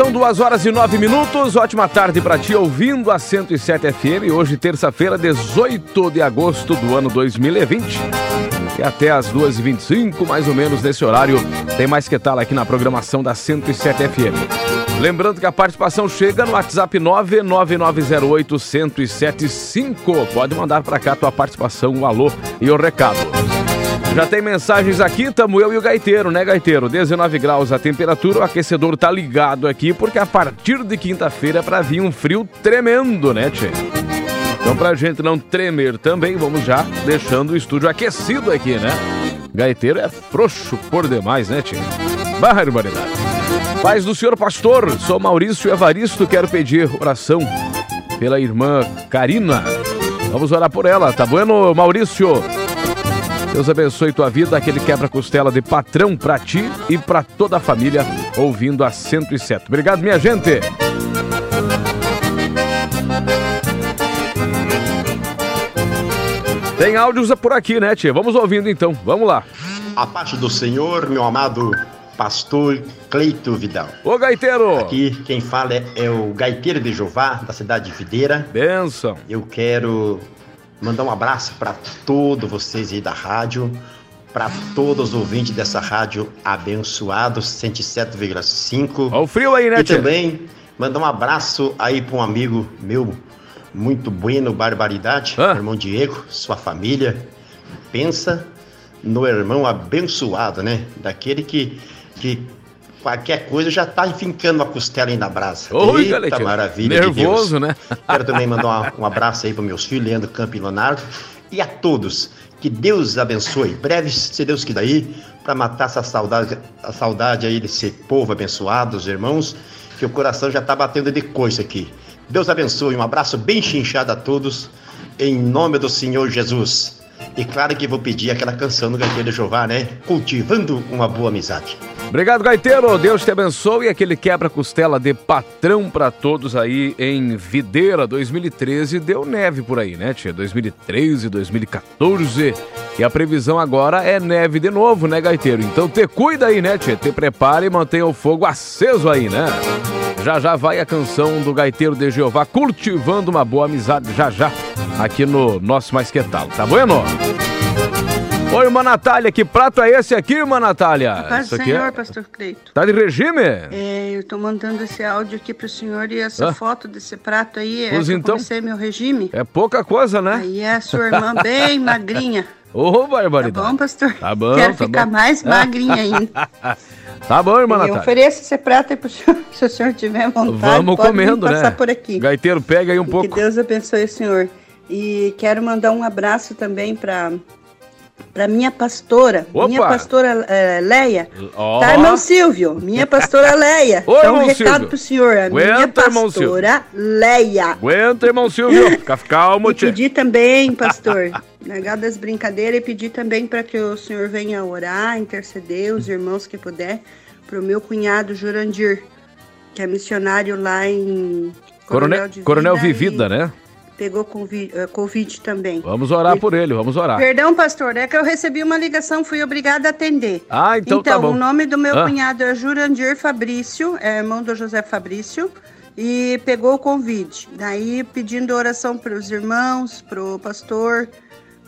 São duas horas e nove minutos. Ótima tarde para ti, ouvindo a 107 FM. Hoje, terça-feira, 18 de agosto do ano 2020. E até as 2h25, mais ou menos, nesse horário, tem mais que tal aqui na programação da 107 FM. Lembrando que a participação chega no WhatsApp 99908 1075. Pode mandar para cá a tua participação, o alô e o recado. Já tem mensagens aqui, tamo eu e o gaiteiro, né, gaiteiro? 19 graus a temperatura, o aquecedor tá ligado aqui, porque a partir de quinta-feira é pra vir um frio tremendo, né, tchê? Então, pra gente não tremer também, vamos já deixando o estúdio aquecido aqui, né? Gaiteiro é frouxo por demais, né, tchê? Barbaridade. Paz do senhor pastor, sou Maurício Evaristo, quero pedir oração pela irmã Karina. Vamos orar por ela, tá bueno, Maurício? Deus abençoe tua vida, aquele quebra-costela de patrão pra ti e pra toda a família ouvindo a 107. Obrigado, minha gente. Tem áudios por aqui, né, tia? Vamos ouvindo então. Vamos lá. A parte do Senhor, meu amado pastor Cleito Vidal. Ô, gaiteiro! Aqui quem fala é, é o gaiteiro de Jeová, da cidade de Videira. Benção. Eu quero mandar um abraço para todos vocês aí da rádio, para todos os ouvintes dessa rádio abençoados 107,5. Olha o frio aí, né, E também mandar um abraço aí para um amigo meu, muito bueno, barbaridade, Hã? irmão Diego, sua família. Pensa no irmão abençoado, né? Daquele que, que qualquer coisa já tá enfincando a costela aí na brasa. Oi, Eita maravilha de Deus. Nervoso, né? Quero também mandar uma- um abraço aí para meus filhos, Leandro Campo e Leonardo, e a todos. Que Deus abençoe. Breve, se Deus quiser aí, para matar essa saudade, a saudade aí desse povo abençoado, os irmãos, que o coração já tá batendo de coisa aqui. Deus abençoe. Um abraço bem chinchado a todos, em nome do Senhor Jesus. E claro que vou pedir aquela canção do Gaiteiro de Jeová, né? Cultivando uma boa amizade. Obrigado, gaiteiro. Deus te abençoe. E aquele quebra-costela de patrão pra todos aí em Videira 2013. Deu neve por aí, né, tia? 2013, 2014. E a previsão agora é neve de novo, né, gaiteiro? Então te cuida aí, né, tia? Te prepara e mantenha o fogo aceso aí, né? Já já vai a canção do gaiteiro de Jeová cultivando uma boa amizade já já aqui no nosso Mais Que Tal, tá bueno? Oi, irmã Natália, que prato é esse aqui, irmã Natália? Paz Isso do aqui Senhor, é... pastor Cleito. Tá de regime? É, eu tô mandando esse áudio aqui pro senhor e essa Ah. foto desse prato aí é Pois que então. eu comecei meu regime. É pouca coisa, né? Aí é a sua irmã bem magrinha. Ô, Tá barbaridade. bom, pastor? Tá bom, Quero tá ficar bom. mais magrinha ainda. Tá bom, irmã eu Natália. ofereço esse prato aí pro senhor, se o senhor tiver vontade. Vamos comendo, passar né? por aqui. Gaiteiro, pega aí um E pouco. Que Deus abençoe o senhor. E quero mandar um abraço também para para minha pastora, Opa! minha pastora eh, Leia. Ó. Tá, irmão Silvio? Minha pastora Leia. Ô, Então, um recado Silvio. pro senhor. A minha Aguenta, irmão Silvio. pastora Leia. Aguenta, irmão Silvio. Fica calmo, tchê. pedir também, pastor, negado das brincadeiras, e pedir também para que o senhor venha orar, interceder, os irmãos que puder, para o meu cunhado Jurandir, que é missionário lá em Coronel, Coronel Vida Vivida, e né? Pegou Covid, eh, Covid também. Vamos orar por ele, vamos orar. Perdão, pastor, é que eu recebi uma ligação, fui obrigada a atender. Ah, então, tá bom. o nome do meu Ah. cunhado é Jurandir Fabrício, é irmão do José Fabrício, e pegou o convite. Daí pedindo oração para os irmãos, para o pastor.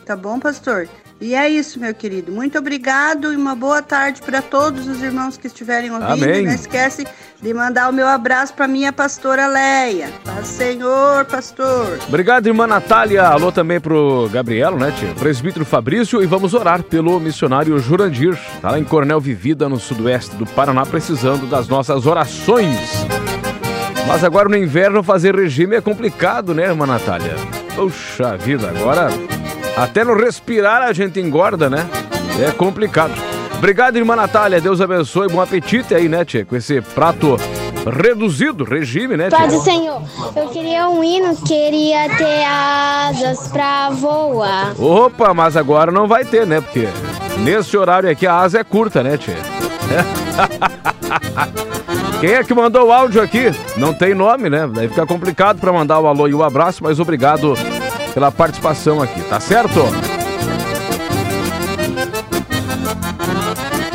Tá bom, pastor? E é isso, meu querido. Muito obrigado e uma boa tarde para todos os irmãos que estiverem ouvindo. Amém. Não esquece de mandar o meu abraço para minha pastora Leia. Paz, Senhor, pastor. Obrigado, irmã Natália. Alô também pro Gabrielo, né, tio? Presbítero Fabrício. E vamos orar pelo missionário Jurandir. Tá lá em Coronel Vivida, no sudoeste do Paraná, precisando das nossas orações. Mas agora no inverno fazer regime é complicado, né, irmã Natália? Puxa vida, agora até no respirar a gente engorda, né? É complicado. Obrigado, irmã Natália. Deus abençoe. Bom apetite aí, né, tia? Com esse prato reduzido, regime, né, tia? Paz do Senhor, eu queria um hino, queria ter asas pra voar. Opa, mas agora não vai ter, né? Porque nesse horário aqui a asa é curta, né, tia? Quem é que mandou o áudio aqui? Não tem nome, né? Daí fica complicado para mandar o alô e o abraço, mas obrigado pela participação aqui, tá certo?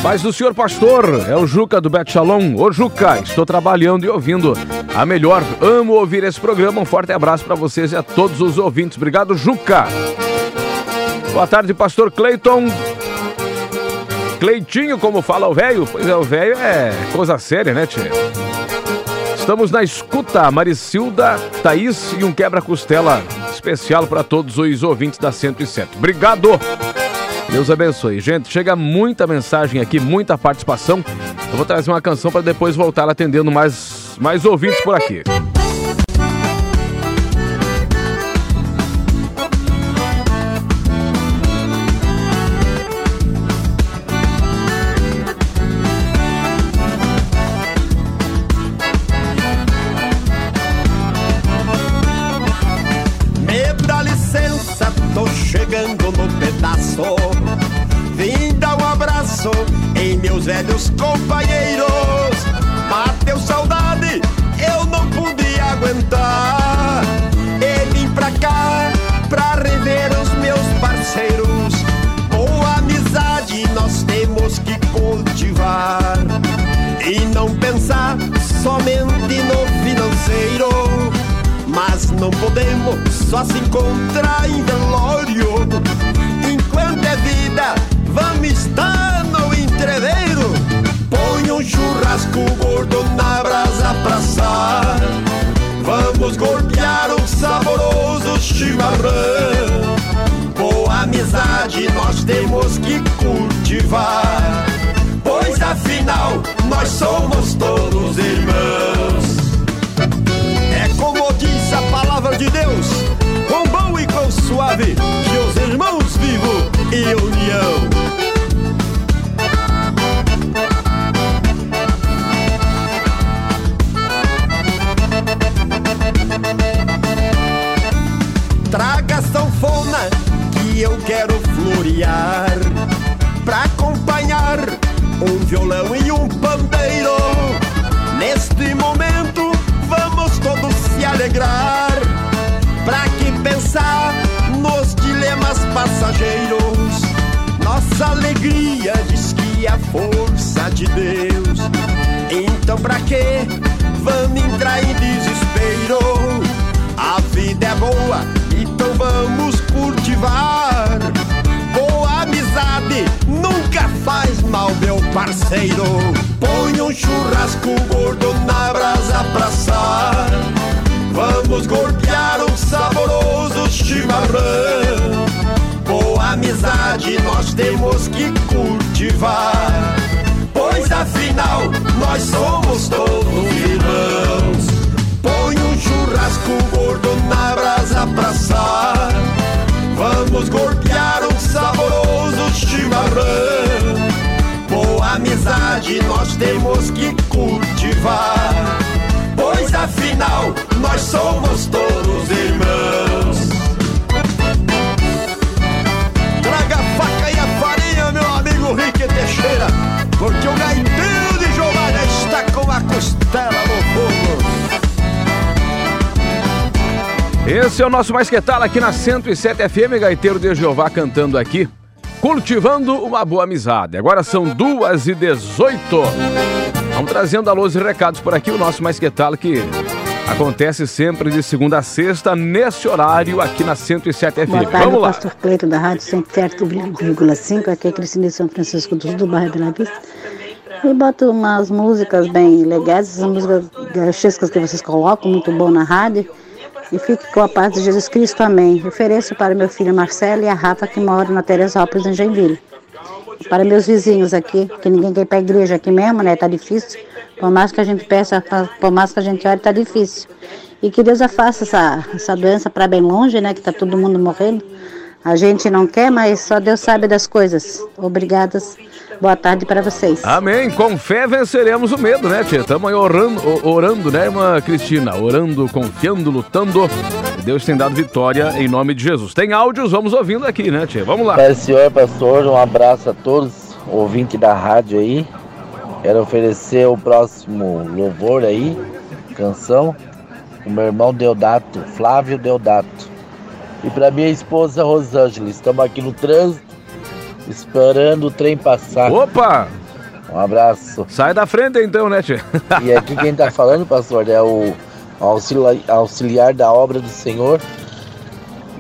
Mas o senhor pastor é o Juca do Bet Shalom. Ô Juca, estou trabalhando e ouvindo a melhor. Amo ouvir esse programa. Um forte abraço para vocês e a todos os ouvintes. Obrigado, Juca. Boa tarde, pastor Cleiton. Cleitinho, como fala o velho? Pois é, o velho é coisa séria, né, tia? Estamos na escuta, Maricilda, Thaís e um quebra-costela especial para todos os ouvintes da 107. Obrigado! Deus abençoe. Gente, chega muita mensagem aqui, muita participação. Eu vou trazer uma canção para depois voltar atendendo mais, mais ouvintes por aqui. Podemos só se encontrar em velório. Enquanto é vida, vamos estar no entreveiro. Põe um churrasco gordo na brasa pra assar. Vamos golpear um saboroso chimarrão. Boa amizade nós temos que cultivar. Pois afinal nós somos todos irmãos. Que os irmãos vivam em união. Parceiro. Põe um churrasco gordo na brasa pra assar. Vamos golpear um saboroso chimarrão. Boa amizade nós temos que cultivar. Pois afinal nós somos todos irmãos. Põe um churrasco gordo na brasa pra assar. Vamos golpear um saboroso chimarrão. Amizade nós temos que cultivar. Pois afinal nós somos todos irmãos. Traga a faca e a farinha, meu amigo Rick Teixeira, porque o gaiteiro de Giovanna está com a costela no fogo. Esse é o nosso Mais Que Tal aqui na 107 FM, Gaiteiro de Jeová cantando aqui, cultivando uma boa amizade. Agora são duas e 18. Vamos trazendo alôs e recados por aqui, o nosso Mais Que Tal que acontece sempre de segunda a sexta, nesse horário aqui na 107 FM. Boa tarde, Vamos lá. Pastor Cleito da Rádio 107,5, aqui é Cristina de São Francisco do Sul, do bairro Bela Vista. E boto umas músicas bem legais, essas músicas gachescas que vocês colocam, muito bom na rádio e fique com a paz de Jesus Cristo. Amém. Ofereço para meu filho Marcelo e a Rafa, que moram na Teresópolis, em Joinville. Para meus vizinhos aqui, que ninguém quer ir para a igreja aqui mesmo, né? Tá difícil. Por mais que a gente peça, por mais que a gente ore, tá difícil. E que Deus afasta essa, essa doença para bem longe, né? Que tá todo mundo morrendo. A gente não quer, mas só Deus sabe das coisas. Obrigadas. Boa tarde para vocês. Amém. Com fé venceremos o medo, né, tia? Estamos aí orando, orando, né, irmã Cristina? Orando, confiando, lutando. Deus tem dado vitória em nome de Jesus. Tem áudios, vamos ouvindo aqui, né, tia? Vamos lá. Pai Senhor, pastor, um abraço a todos, ouvintes da rádio aí. Quero oferecer o próximo louvor aí, canção, o meu irmão Deodato, Flávio Deodato. E para minha esposa Rosângela, estamos aqui no trânsito esperando o trem passar. Opa! Um abraço. Sai da frente então, né, tia? E aqui quem tá falando, pastor, é o auxiliar, auxiliar da obra do Senhor,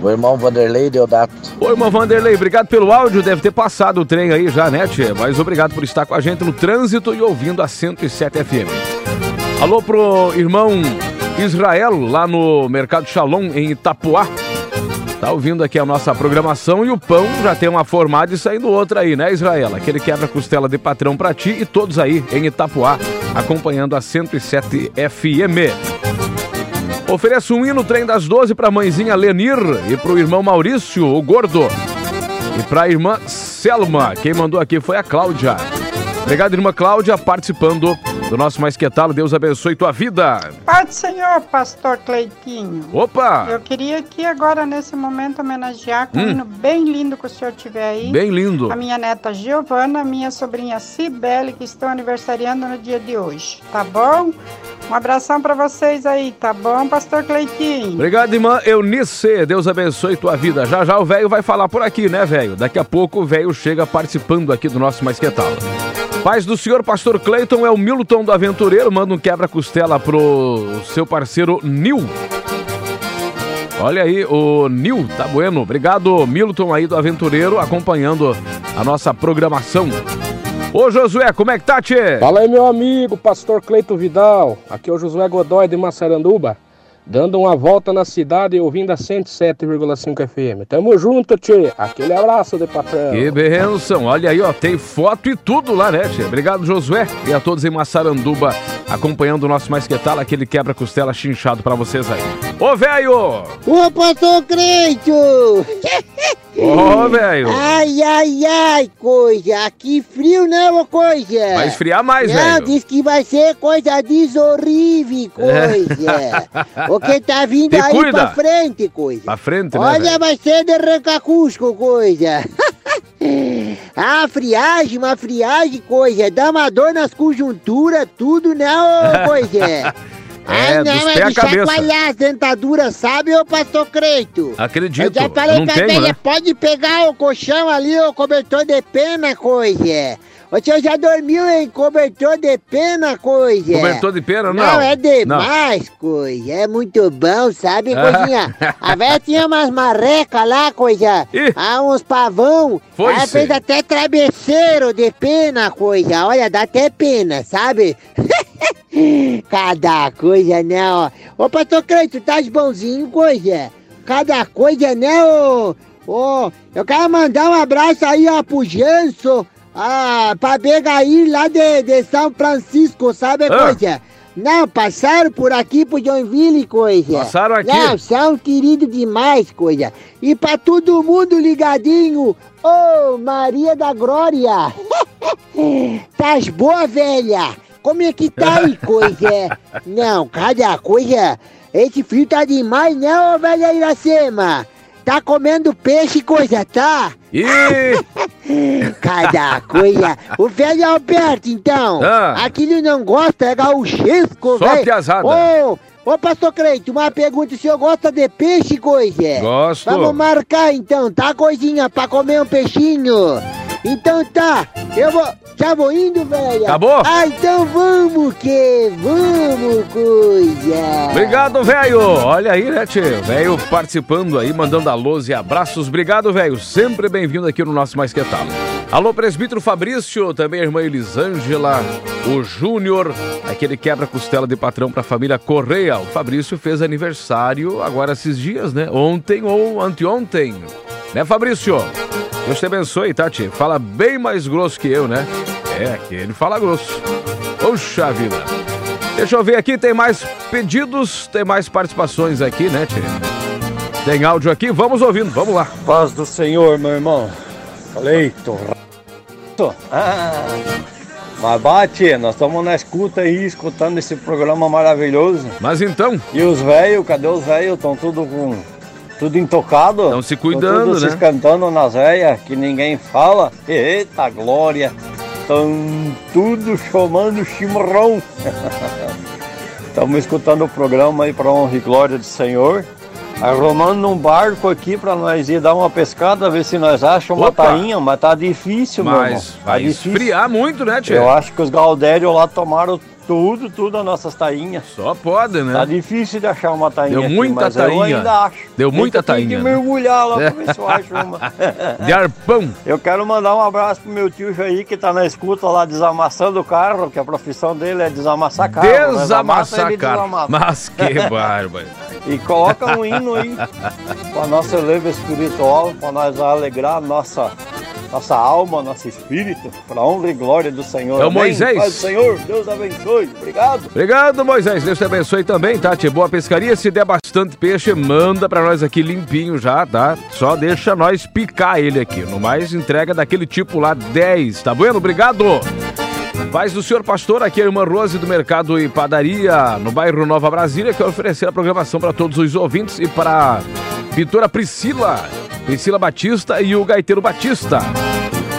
o irmão Vanderlei Deodato. Ô, irmão Vanderlei, obrigado pelo áudio. Deve ter passado o trem aí já, né, tia? Mas obrigado por estar com a gente no trânsito e ouvindo a 107 FM. Alô pro irmão Israel, lá no Mercado Shalom, em Itapuá. Tá ouvindo aqui a nossa programação e o pão já tem uma formada e saindo outra aí, né, Israel? Aquele quebra-costela de patrão pra ti e todos aí em Itapuá, acompanhando a 107 FM. Ofereço um hino trem das 12 pra mãezinha Lenir e pro irmão Maurício, o gordo. E pra irmã Selma, quem mandou aqui foi a Cláudia. Obrigado, irmã Cláudia, participando do nosso Mais Que Tal. Deus abençoe tua vida. Pai do Senhor, pastor Cleitinho. Opa! Eu queria aqui agora, nesse momento, homenagear com um Hum. hino bem lindo que o senhor tiver aí. Bem lindo. A minha neta Giovana, minha sobrinha Cibele, que estão aniversariando no dia de hoje. Tá bom? Um abração pra vocês aí, tá bom, pastor Cleitinho? Obrigado, irmã Eunice. Deus abençoe tua vida. Já já o velho vai falar por aqui, né, velho? Daqui a pouco o velho chega participando aqui do nosso Mais Que Tal. Paz do senhor, pastor Cleiton, é o Milton do Aventureiro. Manda um quebra-costela pro seu parceiro Nil. Olha aí, o Nil, tá bueno. Obrigado, Milton aí do Aventureiro, acompanhando a nossa programação. Ô Josué, como é que tá, tchê? Fala aí, meu amigo, pastor Cleito Vidal. Aqui é o Josué Godoy de Massaranduba, dando uma volta na cidade e ouvindo a 107,5 FM. Tamo junto, tchê. Aquele abraço de patrão. Que benção. Olha aí, ó, tem foto e tudo lá, né, tchê? Obrigado, Josué, e a todos em Massaranduba, acompanhando o nosso Mais Que Tal, aquele quebra-costela chinchado pra vocês aí. Ô, velho! Ô, pastor Creito! Ô, velho! Ai, ai, ai, coisa. Aqui frio não, ô coisa. Vai esfriar mais, Não, velho. diz que vai ser coisa desorrível, coisa. o que tá vindo Te aí cuida. pra frente, coisa. Pra frente, né, Olha, velho? vai ser de arranca-cusco, coisa. ah, friagem, uma friagem, coisa. Dá uma dor nas conjunturas, tudo, não, coisa. É, Ai, dos não, pés é à de cabeça. chacoalhar as dentaduras, sabe, ô pastor Creito? Acredito. Eu já falei não pra tenho, velha, né? pode pegar o colchão ali, o cobertor de pena, coisa. O senhor já dormiu em cobertor de pena, coisa? Cobertor de pena, não. Não, é demais, coisa. É muito bom, sabe, coisinha? A velha tinha umas marrecas lá, coisa. Ah, uns pavão. Foi, sei. fez até travesseiro de pena, coisa. Olha, dá até pena, sabe? Cada coisa, né, ó. Ô, pastor Creito, tá bonzinho, coisa? Cada coisa, né, ô? Ô, eu quero mandar um abraço aí, ó, pro Janso, ah, pra Begair lá de, de São Francisco, sabe, Ah. coisa? Não, passaram por aqui pro Joinville, coisa. Passaram aqui? Não, são queridos demais, coisa. E pra todo mundo ligadinho, ô, Maria da Glória. Tás boa, velha? Como é que tá aí, coisa? Não, cada coisa. Esse frio tá demais, né, ô velha Iracema? Tá comendo peixe, coisa, tá? Cada coisa. O velho Alberto, então. Ah. Aquilo não gosta, é gauchesco, Só velho. piazada. Ô, ô, pastor Creito, uma pergunta. O senhor gosta de peixe, coisa? Gosto. Vamos marcar, então, tá, coisinha, pra comer um peixinho? Então tá, eu vou... Já vou indo, velho. Acabou? Ah, então vamos que vamos, coisa. Obrigado, velho. Olha aí, né, tio? Velho participando aí, mandando alôs e abraços. Obrigado, velho. Sempre bem-vindo aqui no nosso Mais Que Tal. Alô, presbítero Fabrício, também a irmã Elisângela, o Júnior, aquele quebra-costela de patrão pra família Correia. O Fabrício fez aniversário agora esses dias, né? Ontem ou anteontem. Né, Fabrício? Deus te abençoe, Tati. Fala bem mais grosso que eu, né? É, que ele fala grosso. Poxa vida. Deixa eu ver aqui, tem mais pedidos, tem mais participações aqui, né, Tchê? Tem áudio aqui, vamos ouvindo, vamos lá. Paz do Senhor, meu irmão. Leito. Ah, mas bate, nós estamos na escuta aí, escutando esse programa maravilhoso. Mas então? E os velhos, cadê os velhos? Estão tudo com. Tudo intocado. Estão se cuidando, tudo né? se cantando nas velhas, que ninguém fala. Eita glória! Estão tudo chamando chimarrão. Estamos escutando o programa aí para honra e glória do Senhor. arrumando um barco aqui pra nós ir dar uma pescada, ver se nós achamos uma Opa! tainha, mas tá difícil, meu irmão. Mas Tá vai difícil. esfriar muito, né, tia? Eu acho que os Galdério lá tomaram tudo, tudo as nossas tainhas. Só pode, né? Tá difícil de achar uma tainha Deu aqui, muita mas eu tainha. ainda acho. Deu muita tainha, que né? mergulhar lá pra ver se eu acho uma. De arpão. Eu quero mandar um abraço pro meu tio Jair, que tá na escuta lá desamassando o carro, que a profissão dele é desamassar carro. Amassa, Desamassar, ele cara. desamassa. Mas que bárbaro. E coloca um hino aí para nossa leva espiritual, para nós alegrar a nossa, nossa alma, nosso espírito, para honra e glória do Senhor. É o? Moisés. Paz Senhor, Deus abençoe. Obrigado. Obrigado, Moisés. Deus te abençoe também, tá? Tia? Boa pescaria. Se der bastante peixe, manda pra nós aqui limpinho já, tá? Só deixa nós picar ele aqui. No mais, entrega daquele tipo lá 10, tá bueno? Obrigado. Paz do senhor pastor, aqui é a irmã Rose do Mercado e Padaria, no bairro Nova Brasília, que oferecer a programação para todos os ouvintes e para a pintora Priscila, Priscila Batista e o gaiteiro Batista.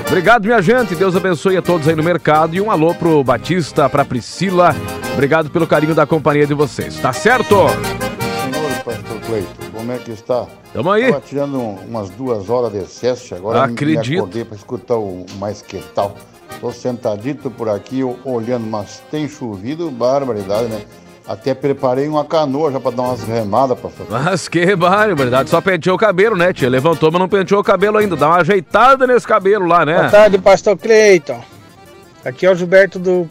Obrigado, minha gente. Deus abençoe a todos aí no mercado. E um alô pro Batista, pra Priscila. Obrigado pelo carinho da companhia de vocês. Tá certo? Senhor Pastor Cleito, como é que está? Tamo aí. Estava tirando um- umas duas horas de excesso, agora Acredito. me acordei para escutar o mais que tal. Estou sentadito por aqui olhando, mas tem chovido, barbaridade, né? Até preparei uma canoa já para dar umas remadas, pastor. Mas que barbaridade. Só penteou o cabelo, né, tia? Levantou, mas não penteou o cabelo ainda. Dá uma ajeitada nesse cabelo lá, né? Boa tarde, pastor Cleiton. Aqui é o Gilberto do,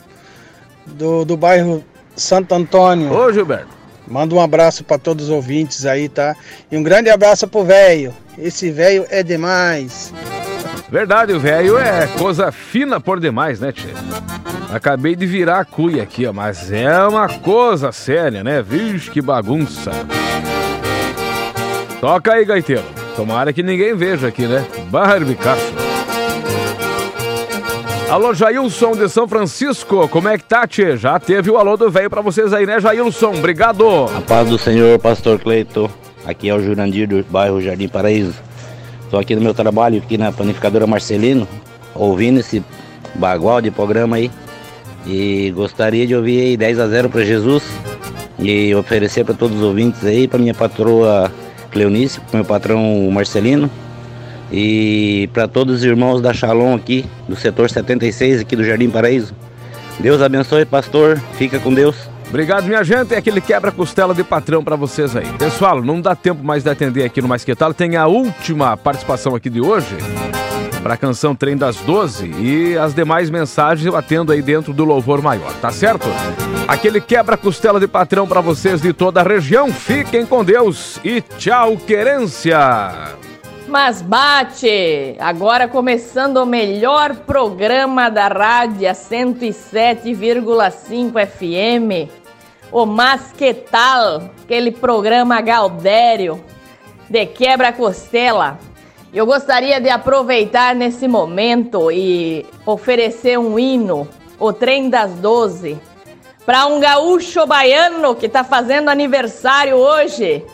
do, do bairro Santo Antônio. Ô, Gilberto. Manda um abraço para todos os ouvintes aí, tá? E um grande abraço pro velho. Esse velho é demais. Verdade, o velho é coisa fina por demais, né, tia? Acabei de virar a cuia aqui, ó, mas é uma coisa séria, né? Vixe, que bagunça. Toca aí, gaiteiro. Tomara que ninguém veja aqui, né? Barbicaço. Alô, Jailson de São Francisco, como é que tá, tia? Já teve o alô do velho pra vocês aí, né, Jailson? Obrigado. A paz do Senhor, Pastor Cleito. Aqui é o Jurandir do bairro Jardim Paraíso. Estou aqui no meu trabalho, aqui na panificadora Marcelino, ouvindo esse bagual de programa aí. E gostaria de ouvir aí 10 a 0 para Jesus e oferecer para todos os ouvintes aí, para minha patroa Cleonice, para meu patrão Marcelino e para todos os irmãos da Shalom aqui, do setor 76 aqui do Jardim Paraíso. Deus abençoe, pastor. Fica com Deus. Obrigado, minha gente. É aquele quebra-costela de patrão pra vocês aí. Pessoal, não dá tempo mais de atender aqui no Mais Que Tal. Tem a última participação aqui de hoje para a canção Trem das 12 e as demais mensagens eu atendo aí dentro do Louvor Maior, tá certo? Aquele quebra-costela de patrão pra vocês de toda a região. Fiquem com Deus e tchau, querência! Mas bate! Agora começando o melhor programa da rádio, a 107,5 FM. O Mas Que Tal, aquele programa Galdério de quebra-costela. Eu gostaria de aproveitar nesse momento e oferecer um hino, o Trem das Doze, para um gaúcho baiano que está fazendo aniversário hoje.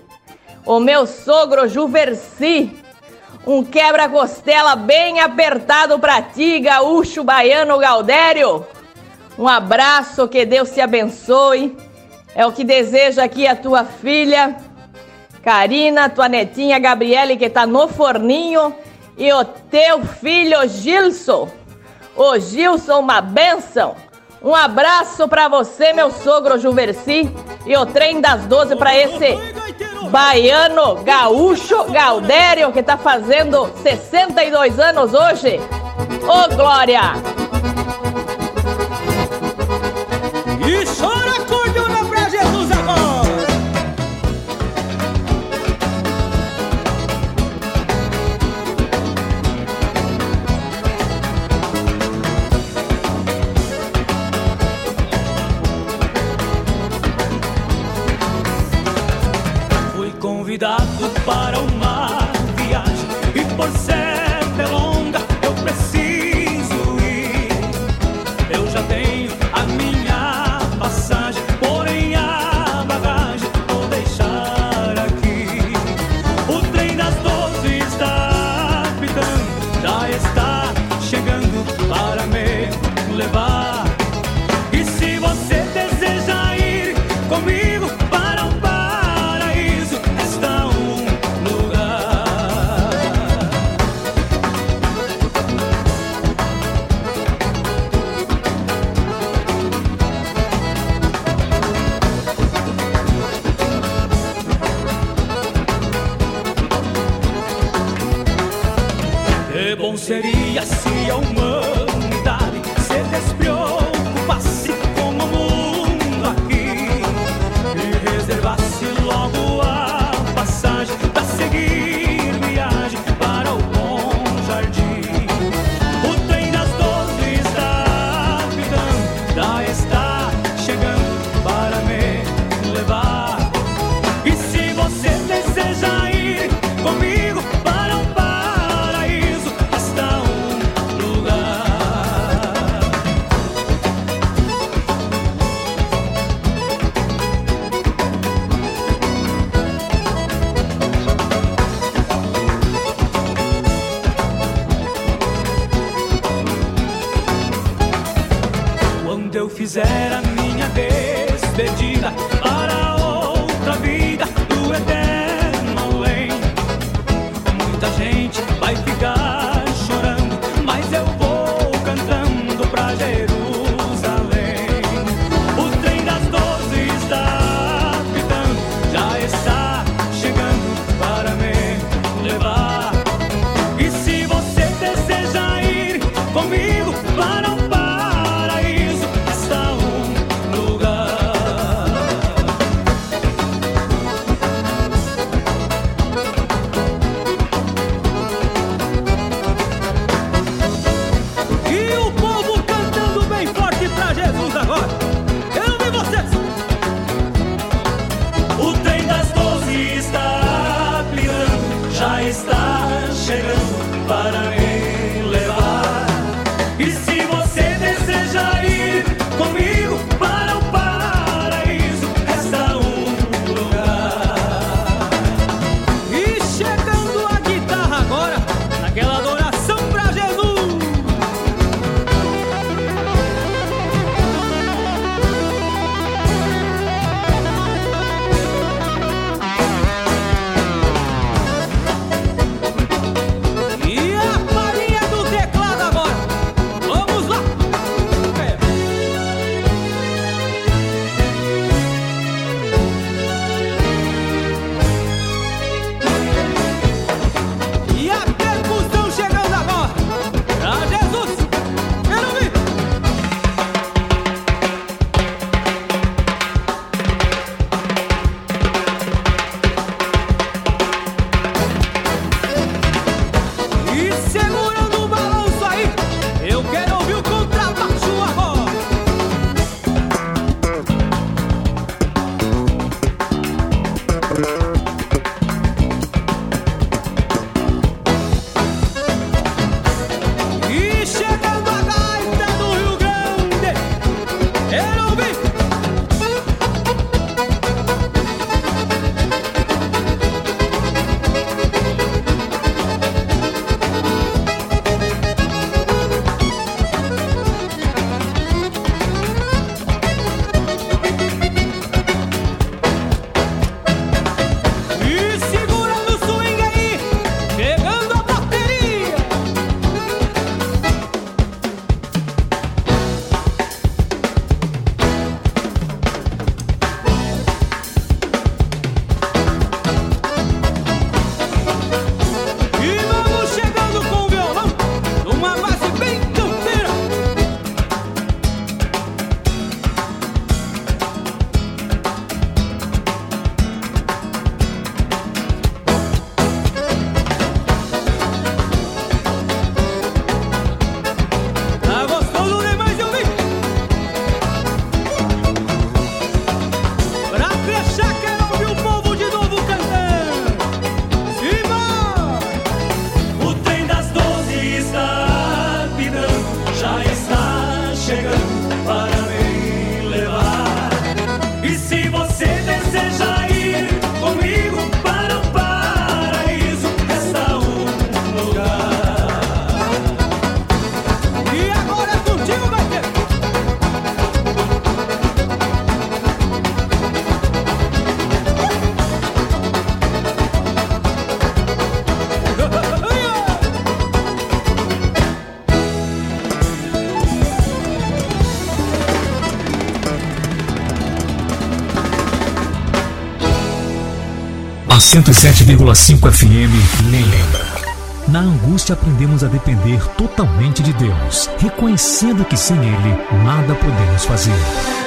O meu sogro Juversi, um quebra-costela bem apertado pra ti, gaúcho baiano Galdério. Um abraço, que Deus te abençoe. É o que deseja aqui a tua filha, Karina, tua netinha Gabriele, que tá no forninho, e o teu filho Gilson. Ô Gilson, uma benção. Um abraço pra você, meu sogro Juversi, e o trem das 12 pra esse baiano gaúcho Galdério, que tá fazendo 62 anos hoje. Ô Glória! E chora me 107,5 FM nem lembra. Na angústia aprendemos a depender totalmente de Deus, reconhecendo que sem Ele nada podemos fazer.